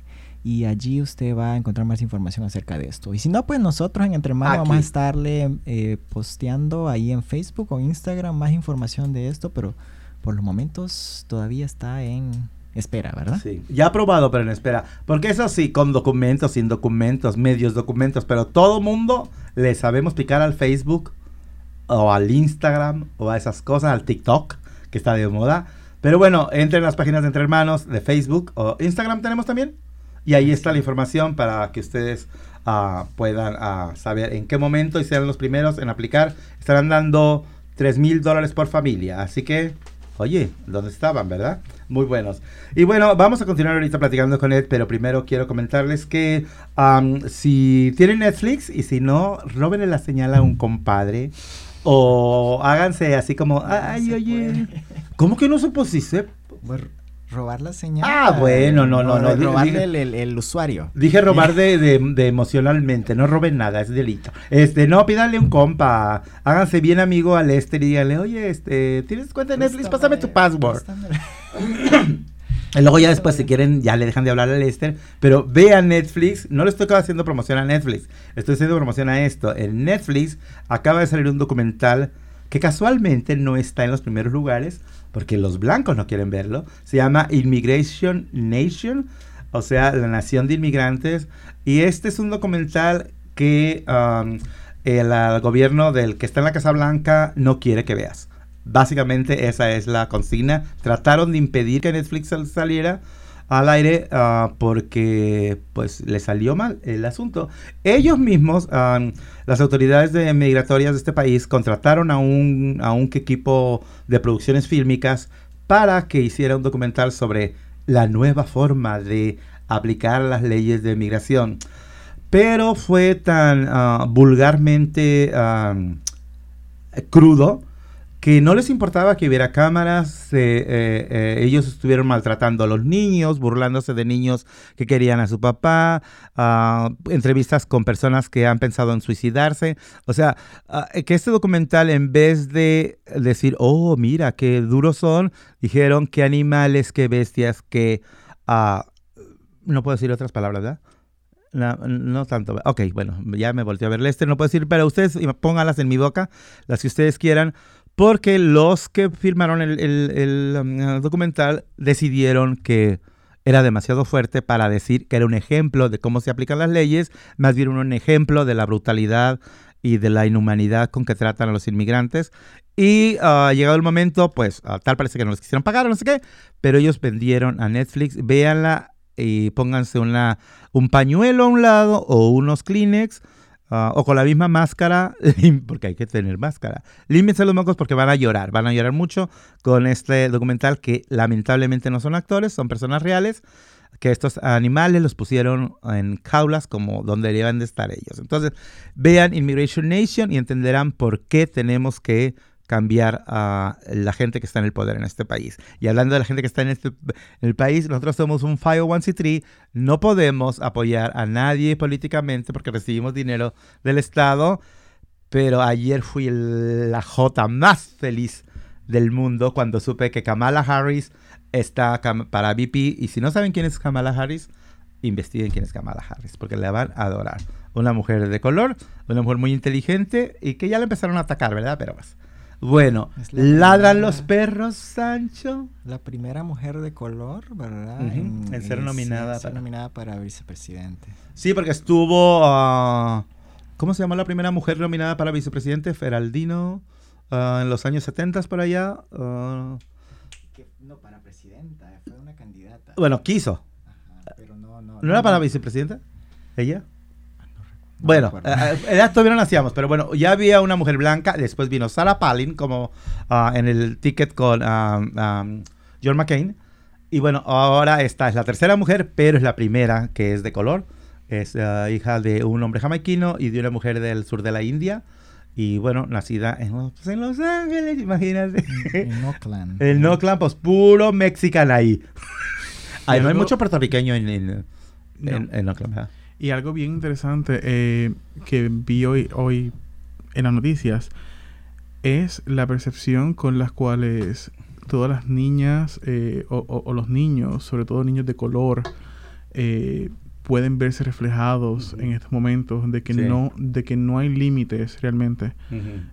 Y allí usted va a encontrar más información acerca de esto. Y si no, pues nosotros en Entre Manos vamos a estarle eh, posteando ahí en Facebook o Instagram más información de esto, pero por los momentos todavía está en espera, ¿verdad? Sí, ya aprobado, pero en espera. Porque eso sí, con documentos, sin documentos, medios documentos, pero todo mundo le sabemos picar al Facebook o al Instagram o a esas cosas, al TikTok, que está de moda. Pero bueno, entren en las páginas de Entre Hermanos de Facebook o Instagram tenemos también. Y ahí está la información para que ustedes uh, puedan uh, saber en qué momento y sean los primeros en aplicar. Estarán dando 3 mil dólares por familia. Así que, oye, ¿dónde estaban, verdad? Muy buenos. Y bueno, vamos a continuar ahorita platicando con Ed, pero primero quiero comentarles que si tienen Netflix y si no, robenle la señal a un compadre o háganse así como, ay, oye, ¿cómo que no se robar la señal. Ah, bueno, no, no, no. robarle el, usuario. Dije robar de, de, emocionalmente, no roben nada, es delito. Este, no, pídanle un compa, háganse bien amigo a Lester y díganle, oye, este, ¿tienes cuenta de Netflix? Pásame tu password. y luego ya después, si quieren, ya le dejan de hablar a Lester, pero vean Netflix, no le estoy haciendo promoción a Netflix, estoy haciendo promoción a esto. En Netflix acaba de salir un documental que casualmente no está en los primeros lugares, porque los blancos no quieren verlo. Se llama Immigration Nation, o sea, la nación de inmigrantes. Y este es un documental que um, el, gobierno del que está en la Casa Blanca no quiere que veas. Básicamente esa es la consigna. Trataron de impedir que Netflix saliera al aire uh, porque pues le salió mal el asunto. Ellos mismos, um, las autoridades de migratorias de este país, contrataron a un, a un equipo de producciones fílmicas para que hiciera un documental sobre la nueva forma de aplicar las leyes de migración. Pero fue tan uh, vulgarmente crudo que no les importaba que hubiera cámaras, eh, eh, eh, ellos estuvieron maltratando a los niños, burlándose de niños que querían a su papá, ah, entrevistas con personas que han pensado en suicidarse. O sea, ah, que este documental en vez de decir, oh, mira, qué duros son, dijeron qué animales, qué bestias, qué... Ah, no puedo decir otras palabras, ¿verdad? No, tanto. Ok, bueno, ya me volteé a ver Lester. No puedo decir, pero ustedes pónganlas en mi boca, las que ustedes quieran porque los que firmaron el, um, documental decidieron que era demasiado fuerte para decir que era un ejemplo de cómo se aplican las leyes, más bien un ejemplo de la brutalidad y de la inhumanidad con que tratan a los inmigrantes. Y ah, llegado el momento, pues ah, tal parece que no les quisieron pagar no sé qué, pero ellos vendieron a Netflix. Véanla y pónganse un pañuelo a un lado o unos Kleenex. Ah, o con la misma máscara, porque hay que tener máscara. Límpiense los mocos porque van a llorar, van a llorar mucho con este documental que lamentablemente no son actores, son personas reales, que estos animales los pusieron en jaulas como donde deben de estar ellos. Entonces, vean Immigration Nation y entenderán por qué tenemos que cambiar a la gente que está en el poder en este país. Y hablando de la gente que está en, este, en el país, nosotros somos un 501c3, no podemos apoyar a nadie políticamente porque recibimos dinero del Estado, pero ayer fui la J más feliz del mundo cuando supe que Kamala Harris está para VP. Y si no saben quién es Kamala Harris, investiguen quién es Kamala Harris, porque la van a adorar. Una mujer de color, una mujer muy inteligente y que ya la empezaron a atacar, ¿verdad? Pero pues, bueno, la ladran primera- los perros, Sancho. La primera mujer de color, ¿verdad? En ser nominada en ser para- nominada para vicepresidente. Sí, porque estuvo. ah, ¿Cómo se llamó la primera mujer nominada para vicepresidente? Feraldino. ah, en los años 70 por allá. ah, no, para presidenta, fue una candidata. bueno, quiso. pero no, no. ¿No era para vicepresidenta? ¿Ella? No Bueno, eh, eh, edad todavía no nacíamos, pero bueno, ya había una mujer blanca, después vino Sarah Palin como ah, en el ticket con ah, ah, John McCain. Y bueno, ahora esta es la tercera mujer, pero es la primera que es de color. Es ah, hija de un hombre jamaiquino y de una mujer del sur de la India. Y bueno, nacida en Los, pues, en Los Ángeles, imagínate. En Oakland. El no clan, pues puro mexican ahí. Ay, no hay mucho puertorriqueño en, en, No. en- en Oakland, ¿verdad? Y algo bien interesante eh, que vi hoy, hoy en las noticias es la percepción con las cuales todas las niñas eh, o, o- o los niños, sobre todo niños de color, eh, pueden verse reflejados Ujú. en estos momentos de que Sí. no de que no hay límites realmente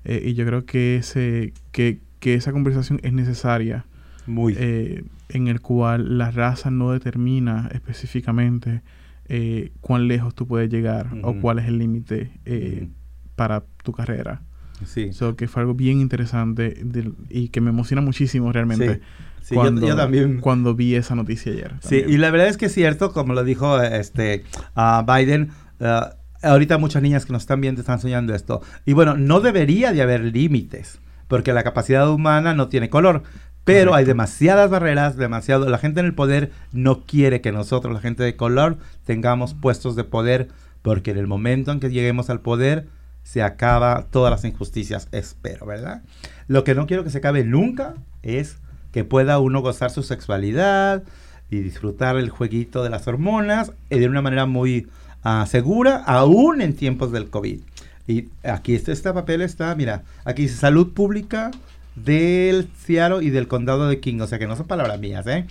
Eh, y yo creo que ese que, que esa conversación es necesaria Muy. en el cual la raza no determina específicamente eh, cuán lejos tú puedes llegar o Ujú. cuál es el límite eh, Ujú. para tu carrera. sí. So, que fue algo bien interesante del- y que me emociona muchísimo realmente Sí, yo- cuando, yo, también. cuando vi esa noticia ayer. Sí, también. y la verdad es que es cierto, como lo dijo este ah, Biden, ah, ahorita muchas niñas que nos están viendo están soñando esto. Y bueno, no debería de haber límites, porque la capacidad humana no tiene color. Pero hay demasiadas barreras, demasiado. La gente en el poder no quiere que nosotros, la gente de color, tengamos puestos de poder, porque en el momento en que lleguemos al poder, se acaba todas las injusticias, espero, ¿verdad? Lo que no quiero que se acabe nunca es que pueda uno gozar su sexualidad y disfrutar el jueguito de las hormonas eh, de una manera muy ah, segura, aún en tiempos del COVID. Y aquí este, este papel está, mira, aquí dice salud pública del Seattle y del condado de King, o sea que no son palabras mías, ¿eh?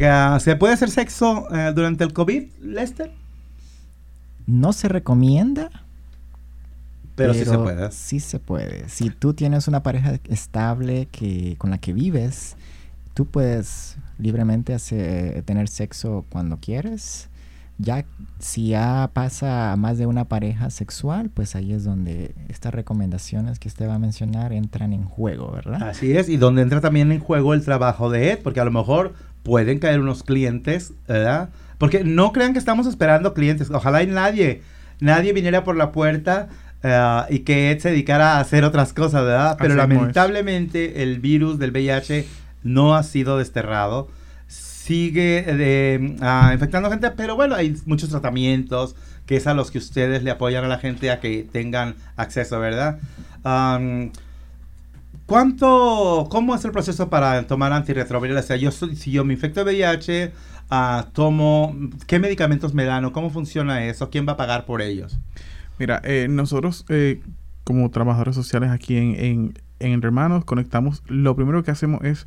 Ah, ¿Se puede hacer sexo eh, durante el COVID, Lester? No se recomienda, Pero, sí se puede. Sí se puede. Si tú tienes una pareja estable que, con la que vives, tú puedes libremente hacer, tener sexo cuando quieres. Ya si ya pasa a más de una pareja sexual, pues ahí es donde estas recomendaciones que usted va a mencionar entran en juego, ¿verdad? Así es, y donde entra también en juego el trabajo de Ed, porque a lo mejor pueden caer unos clientes, ¿verdad? Porque no crean que estamos esperando clientes, ojalá y nadie, nadie viniera por la puerta eh, y que Ed se dedicara a hacer otras cosas, ¿verdad? Pero Así mismo es. lamentablemente el virus del VIH no ha sido desterrado, sigue eh, ah, infectando gente, pero bueno, hay muchos tratamientos que es a los que ustedes le apoyan a la gente a que tengan acceso, ¿verdad? ¿Cuánto, cómo es el proceso para tomar antirretroviral? O sea, yo si yo me infecto de VIH, ah, tomo, ¿qué medicamentos me dan o cómo funciona eso? ¿Quién va a pagar por ellos? Mira, eh, nosotros eh, como trabajadores sociales aquí en, en, en Hermanos conectamos, lo primero que hacemos es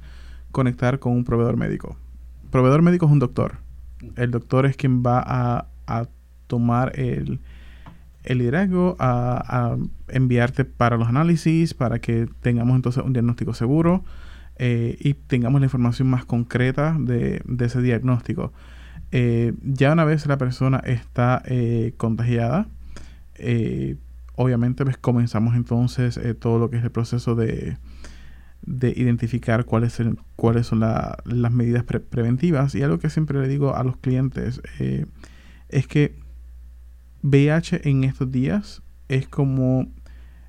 conectar con un proveedor médico. Proveedor médico es un doctor. El doctor es quien va a, tomar el, liderazgo, a, enviarte para los análisis, para que tengamos entonces un diagnóstico seguro eh, y tengamos la información más concreta de, ese diagnóstico. Eh, ya una vez la persona está eh, contagiada, obviamente pues comenzamos entonces todo lo que es el proceso de, de identificar cuáles, son las medidas preventivas. Y algo que siempre le digo a los clientes eh, es que VIH en estos días es como,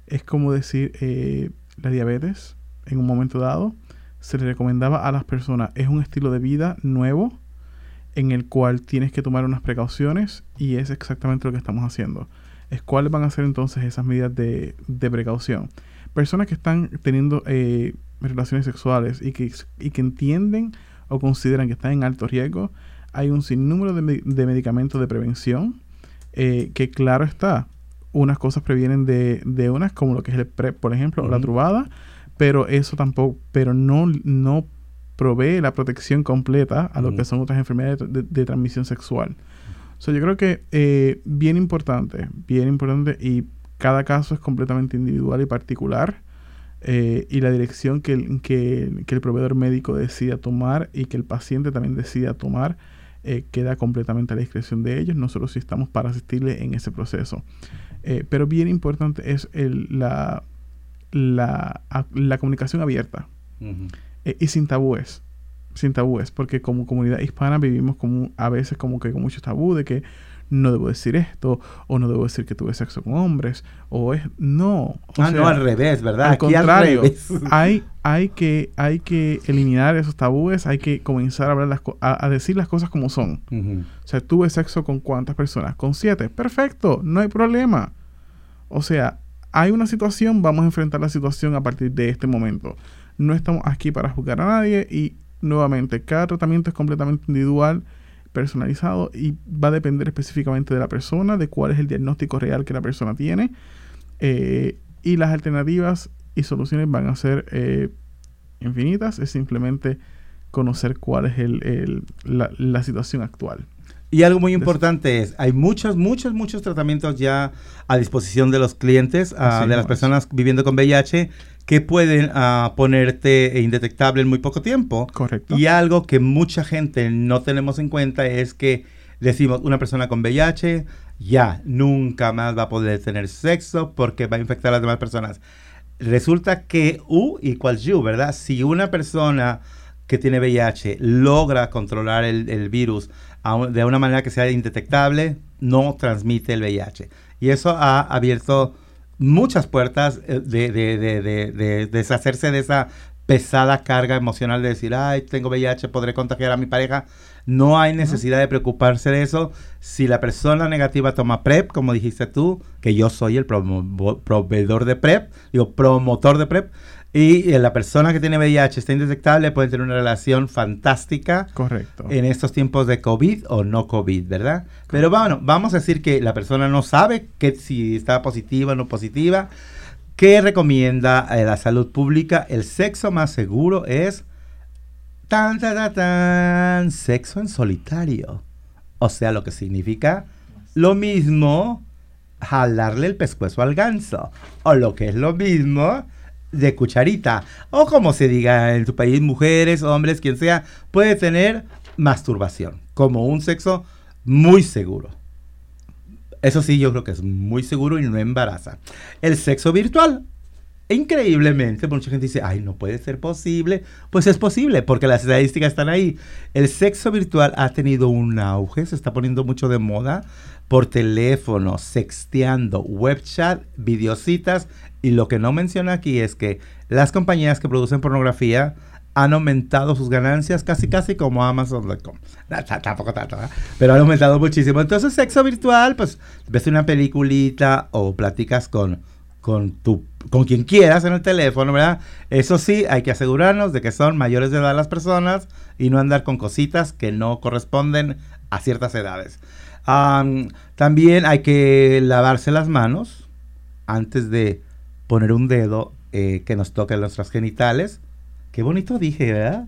es como decir eh, la diabetes en un momento dado. Se le recomendaba a las personas, es un estilo de vida nuevo en el cual tienes que tomar unas precauciones y es exactamente lo que estamos haciendo. Es cuáles van a ser entonces esas medidas de, de precaución. Personas que están teniendo eh, relaciones sexuales y que, y que entienden o consideran que están en alto riesgo, hay un sinnúmero de, de medicamentos de prevención eh, que claro está, unas cosas previenen de, de unas como lo que es el PrEP, por ejemplo, o la trubada, pero eso tampoco, pero no, no provee la protección completa a lo que son otras enfermedades de, transmisión sexual. So, yo creo que eh, bien importante, bien importante y cada caso es completamente individual y particular eh, y la dirección que el, que, el proveedor médico decida tomar y que el paciente también decida tomar eh, queda completamente a la discreción de ellos. Nosotros sí estamos para asistirle en ese proceso. pero bien importante es el, la, la, la, comunicación abierta. Eh, y sin tabúes. Sin tabúes, porque como comunidad hispana vivimos como a veces como que con mucho tabú de que no debo decir esto, o no debo decir que tuve sexo con hombres, o es no. ah, no, al revés, ¿verdad? Al contrario, hay, hay, que, hay que eliminar esos tabúes, hay que comenzar a, hablar las a, decir las cosas como son. O sea, tuve sexo con cuántas personas? Con siete. Perfecto, no hay problema. O sea, hay una situación, vamos a enfrentar la situación a partir de este momento. No estamos aquí para juzgar a nadie y nuevamente cada tratamiento es completamente individual, personalizado y va a depender específicamente de la persona, de cuál es el diagnóstico real que la persona tiene eh, y las alternativas y soluciones van a ser eh, infinitas, es simplemente conocer cuál es el, la, situación actual. Y algo muy importante es, hay muchos, muchos, muchos tratamientos ya a disposición de los clientes, ah, de las personas viviendo con VIH, que pueden uh, ponerte indetectable en muy poco tiempo. Correcto. Y algo que mucha gente no tenemos en cuenta es que decimos, una persona con VIH ya nunca más va a poder tener sexo porque va a infectar a las demás personas. Resulta que U igual U, ¿verdad? Si una persona que tiene VIH logra controlar el, el virus de una manera que sea indetectable, no transmite el VIH. Y eso ha abierto muchas puertas eh, de, de, de, de, deshacerse de esa pesada carga emocional de decir, ay, tengo VIH, podré contagiar a mi pareja. No hay necesidad de preocuparse de eso. Si la persona negativa toma PrEP, como dijiste tú, que yo soy el proveedor de PrEP, digo, promotor de PrEP, y la persona que tiene VIH está indetectable, puede tener una relación fantástica. Correcto. En estos tiempos de COVID o no COVID, ¿verdad? Pero bueno, vamos a decir que la persona no sabe que si está positiva o no positiva. ¿Qué recomienda eh, la salud pública? El sexo más seguro es tan, tan, tan, tan, sexo en solitario. O sea, lo que significa lo mismo jalarle el pescuezo al ganso. O lo que es lo mismo de cucharita. O como se diga en tu país, mujeres, hombres, quien sea, puede tener masturbación como un sexo muy seguro. Eso sí, yo creo que es muy seguro y no embaraza. El sexo virtual. Increíblemente, mucha gente dice, ay, no puede ser posible. Pues es posible, porque las estadísticas están ahí. El sexo virtual ha tenido un auge, se está poniendo mucho de moda por teléfono, sexteando, web chat, videocitas y lo que no menciona aquí es que las compañías que producen pornografía han aumentado sus ganancias casi casi como Amazon.com. Tampoco tanto, pero han aumentado muchísimo. Entonces, sexo virtual, pues ves una peliculita o platicas con, con, tu, con quien quieras en el teléfono, ¿verdad? Eso sí, hay que asegurarnos de que son mayores de edad las personas y no andar con cositas que no corresponden a ciertas edades. también hay que lavarse las manos antes de poner un dedo eh, que nos toque nuestros genitales. Qué bonito dije, ¿verdad?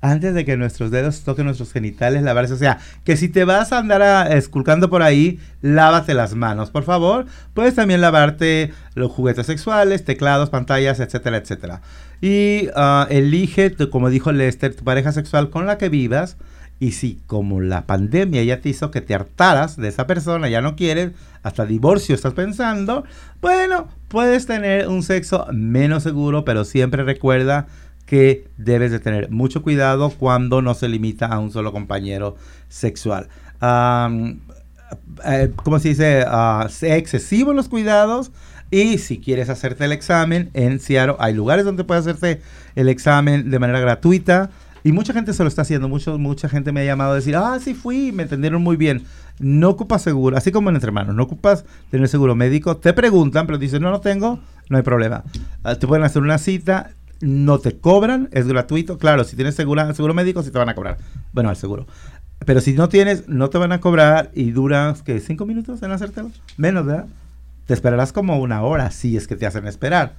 Antes de que nuestros dedos toquen nuestros genitales, lavarse. O sea, que si te vas a andar esculcando por ahí, lávate las manos, por favor. Puedes también lavarte los juguetes sexuales, teclados, pantallas, etcétera, etcétera. Y ah, elige, como dijo Lester, tu pareja sexual con la que vivas Y si como la pandemia ya te hizo que te hartaras de esa persona, ya no quieres, hasta divorcio estás pensando, bueno, puedes tener un sexo menos seguro, pero siempre recuerda que debes de tener mucho cuidado cuando no se limita a un solo compañero sexual. Um, eh, ¿Cómo se dice? Uh, excesivo en los cuidados. Y si quieres hacerte el examen en Seattle, hay lugares donde puedes hacerte el examen de manera gratuita. Y mucha gente se lo está haciendo. Mucho, mucha gente me ha llamado a decir, ah, sí fui, me entendieron muy bien. No ocupas seguro, así como en entre hermanos, no ocupas tener seguro médico. Te preguntan, pero dices, no, no tengo, no hay problema. Uh, te pueden hacer una cita, no te cobran, es gratuito. Claro, si tienes seguro, seguro médico, sí te van a cobrar. Bueno, al seguro. Pero si no tienes, no te van a cobrar y duras, ¿qué? ¿Cinco minutos en hacértelo? Menos, ¿verdad? Te esperarás como una hora si es que te hacen esperar.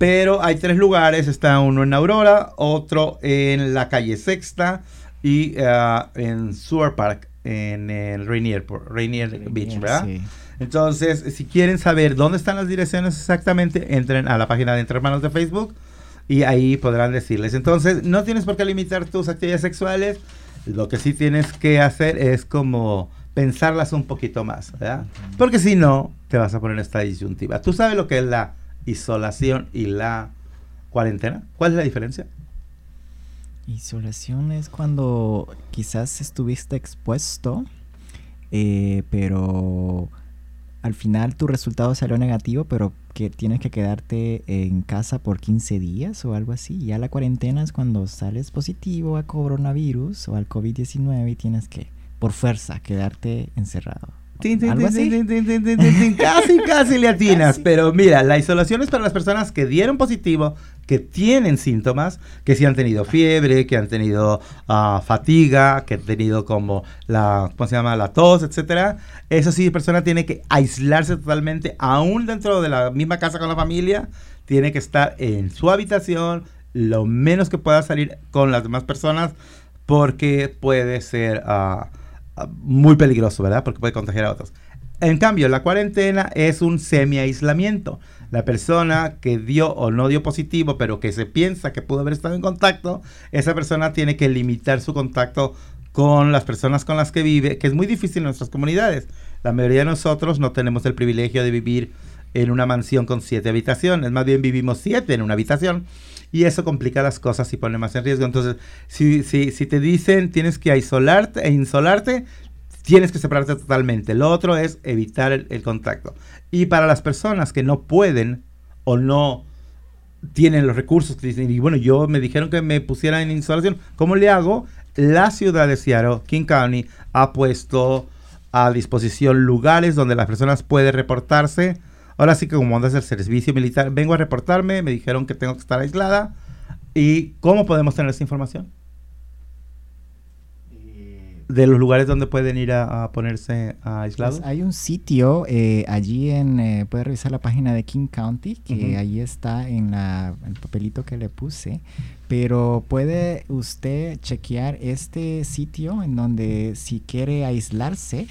Pero hay tres lugares, está uno en Aurora, otro en la calle Sexta y uh, en Sewer Park, en el Rainier, Rainier, Beach, ¿verdad? Sí. Entonces, si quieren saber dónde están las direcciones exactamente, entren a la página de Entre Hermanos de Facebook y ahí podrán decirles. Entonces, no tienes por qué limitar tus actividades sexuales, lo que sí tienes que hacer es como pensarlas un poquito más, ¿verdad? Porque si no, te vas a poner en esta disyuntiva. ¿Tú sabes lo que es la isolación y la cuarentena? ¿Cuál es la diferencia? Isolación es cuando quizás estuviste expuesto, eh, pero al final tu resultado salió negativo, pero que tienes que quedarte en casa por 15 días o algo así. Ya la cuarentena es cuando sales positivo a coronavirus o al COVID-19 y tienes que, por fuerza, quedarte encerrado. Casi, casi le atinas. Pero mira, la isolación es para las personas que dieron positivo, que tienen síntomas, que si han tenido fiebre, que han tenido uh, fatiga, que han tenido como la, ¿cómo se llama? La tos, etcétera. Eso sí, la persona tiene que aislarse totalmente, aún dentro de la misma casa con la familia, tiene que estar en su habitación, lo menos que pueda salir con las demás personas, porque puede ser uh, muy peligroso, ¿verdad? Porque puede contagiar a otros. En cambio, la cuarentena es un semi-aislamiento. La persona que dio o no dio positivo, pero que se piensa que pudo haber estado en contacto, esa persona tiene que limitar su contacto con las personas con las que vive, que es muy difícil en nuestras comunidades. La mayoría de nosotros no tenemos el privilegio de vivir en una mansión con siete habitaciones, más bien vivimos siete en una habitación y eso complica las cosas y pone más en riesgo. Entonces, si, si, si te dicen tienes que aislarte e insolarte, tienes que separarte totalmente. Lo otro es evitar el, contacto. Y para las personas que no pueden o no tienen los recursos que dicen, y bueno, yo me dijeron que me pusiera en insolación, ¿cómo le hago? La ciudad de Seattle, King County, ha puesto a disposición lugares donde las personas pueden reportarse. Ahora sí que como andas el servicio militar, vengo a reportarme, me dijeron que tengo que estar aislada. ¿Y cómo podemos tener esa información? de los lugares donde pueden ir a, ponerse aislados? Pues hay un sitio eh, allí en, eh, puede revisar la página de King County, que ahí está en la, el papelito que le puse, pero puede usted chequear este sitio en donde si quiere aislarse,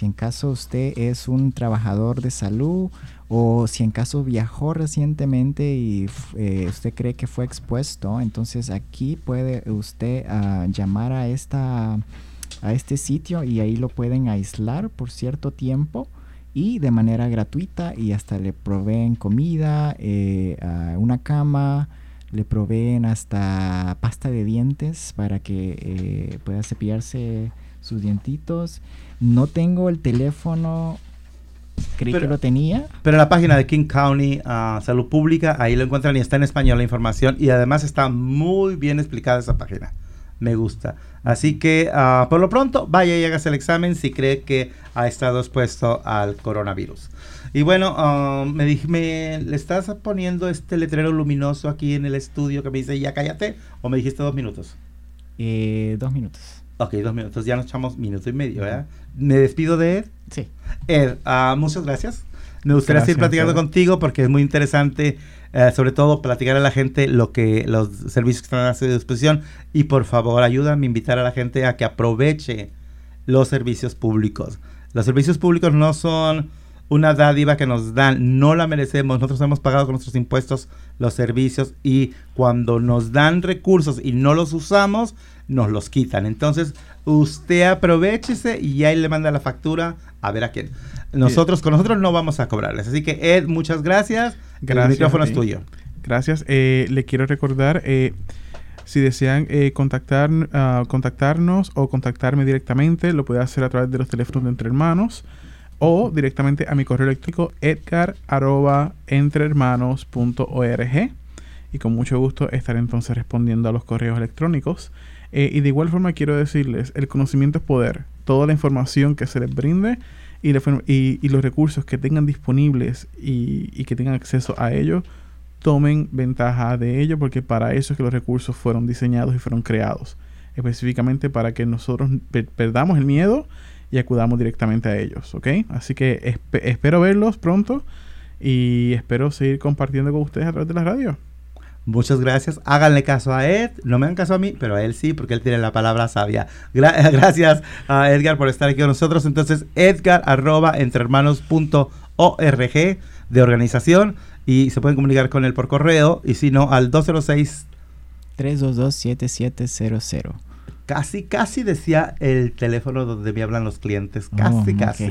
si en caso usted es un trabajador de salud o si en caso viajó recientemente y eh, usted cree que fue expuesto, entonces aquí puede usted ah, llamar a esta a este sitio y ahí lo pueden aislar por cierto tiempo y de manera gratuita y hasta le proveen comida, eh, una cama, le proveen hasta pasta de dientes para que eh, pueda cepillarse sus dientitos. No tengo el teléfono, creí que lo tenía. Pero la página de King County uh, Salud Pública, ahí lo encuentran y está en español la información y además está muy bien explicada esa página me gusta. Así que uh, por lo pronto vaya y hágase el examen si cree que ha estado expuesto al coronavirus. Y bueno, uh, me dije, me, ¿le estás poniendo este letrero luminoso aquí en el estudio que me dice ya cállate? ¿O me dijiste dos minutos? Eh, dos minutos. Ok, dos minutos. Ya nos echamos minuto y medio, ¿verdad? Me despido de Ed. Sí. Ed, uh, muchas gracias. Me gustaría seguir platicando contigo porque es muy interesante eh, sobre todo platicar a la gente lo que los servicios que están a su disposición y por favor ayúdame a invitar a la gente a que aproveche los servicios públicos. Los servicios públicos no son una dádiva que nos dan, no la merecemos, nosotros hemos pagado con nuestros impuestos los servicios y cuando nos dan recursos y no los usamos, nos los quitan. Entonces, usted aprovechese y ahí le manda la factura a ver a quién. Nosotros, con nosotros no vamos a cobrarles. Así que, Ed, muchas gracias. gracias El micrófono es tuyo. Gracias. Eh, le quiero recordar, eh, si desean eh, contactar, ah, contactarnos o contactarme directamente, lo puede hacer a través de los teléfonos de Entre Hermanos o directamente a mi correo electrónico edgar.entrehermanos.org y con mucho gusto estaré entonces respondiendo a los correos electrónicos. y de igual forma quiero decirles, el conocimiento es poder. Toda la información que se les brinde y, y, los recursos que tengan disponibles y, y que tengan acceso a ellos tomen ventaja de ello porque para eso es que los recursos fueron diseñados y fueron creados. Específicamente para que nosotros perdamos el miedo y acudamos directamente a ellos, ¿ok? Así que espero verlos pronto y espero seguir compartiendo con ustedes a través de la radio. Muchas gracias. Háganle caso a Ed. No me hagan caso a mí, pero a él sí, porque él tiene la palabra sabia. gracias a Edgar por estar aquí con nosotros. Entonces, edgar arroba entrehermanos.org de organización y se pueden comunicar con él por correo y si no al 206 322 7700. Casi, casi decía el teléfono donde me hablan los clientes. Casi, oh, casi.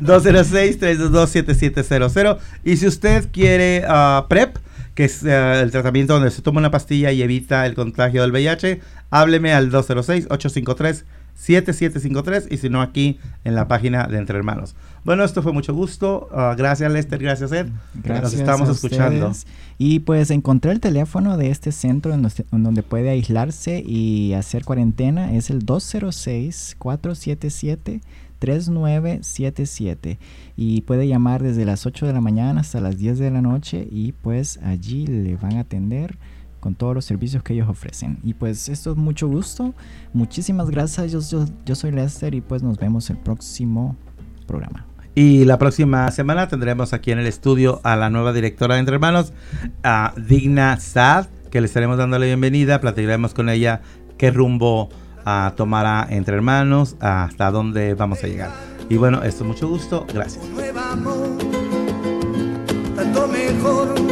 206-322-7700. Y si usted quiere uh, PrEP, que es uh, el tratamiento donde se toma una pastilla y evita el contagio del VIH, hábleme al 206-853. 7753 y si no aquí en la página de Entre Hermanos. Bueno, esto fue mucho gusto. Uh, gracias Lester, gracias Ed. Gracias Nos estamos escuchando. Y pues encontré el teléfono de este centro en, donde puede aislarse y hacer cuarentena. Es el 206-477-3977. Y puede llamar desde las 8 de la mañana hasta las 10 de la noche y pues allí le van a atender con todos los servicios que ellos ofrecen. Y pues esto es mucho gusto. Muchísimas gracias. Yo, yo, soy Lester y pues nos vemos el próximo programa. Y la próxima semana tendremos aquí en el estudio a la nueva directora de Entre Hermanos, a Digna Sad, que le estaremos dando la bienvenida. Platicaremos con ella qué rumbo a tomará Entre Hermanos, hasta dónde vamos a llegar. Y bueno, esto es mucho gusto. Gracias. tanto mejor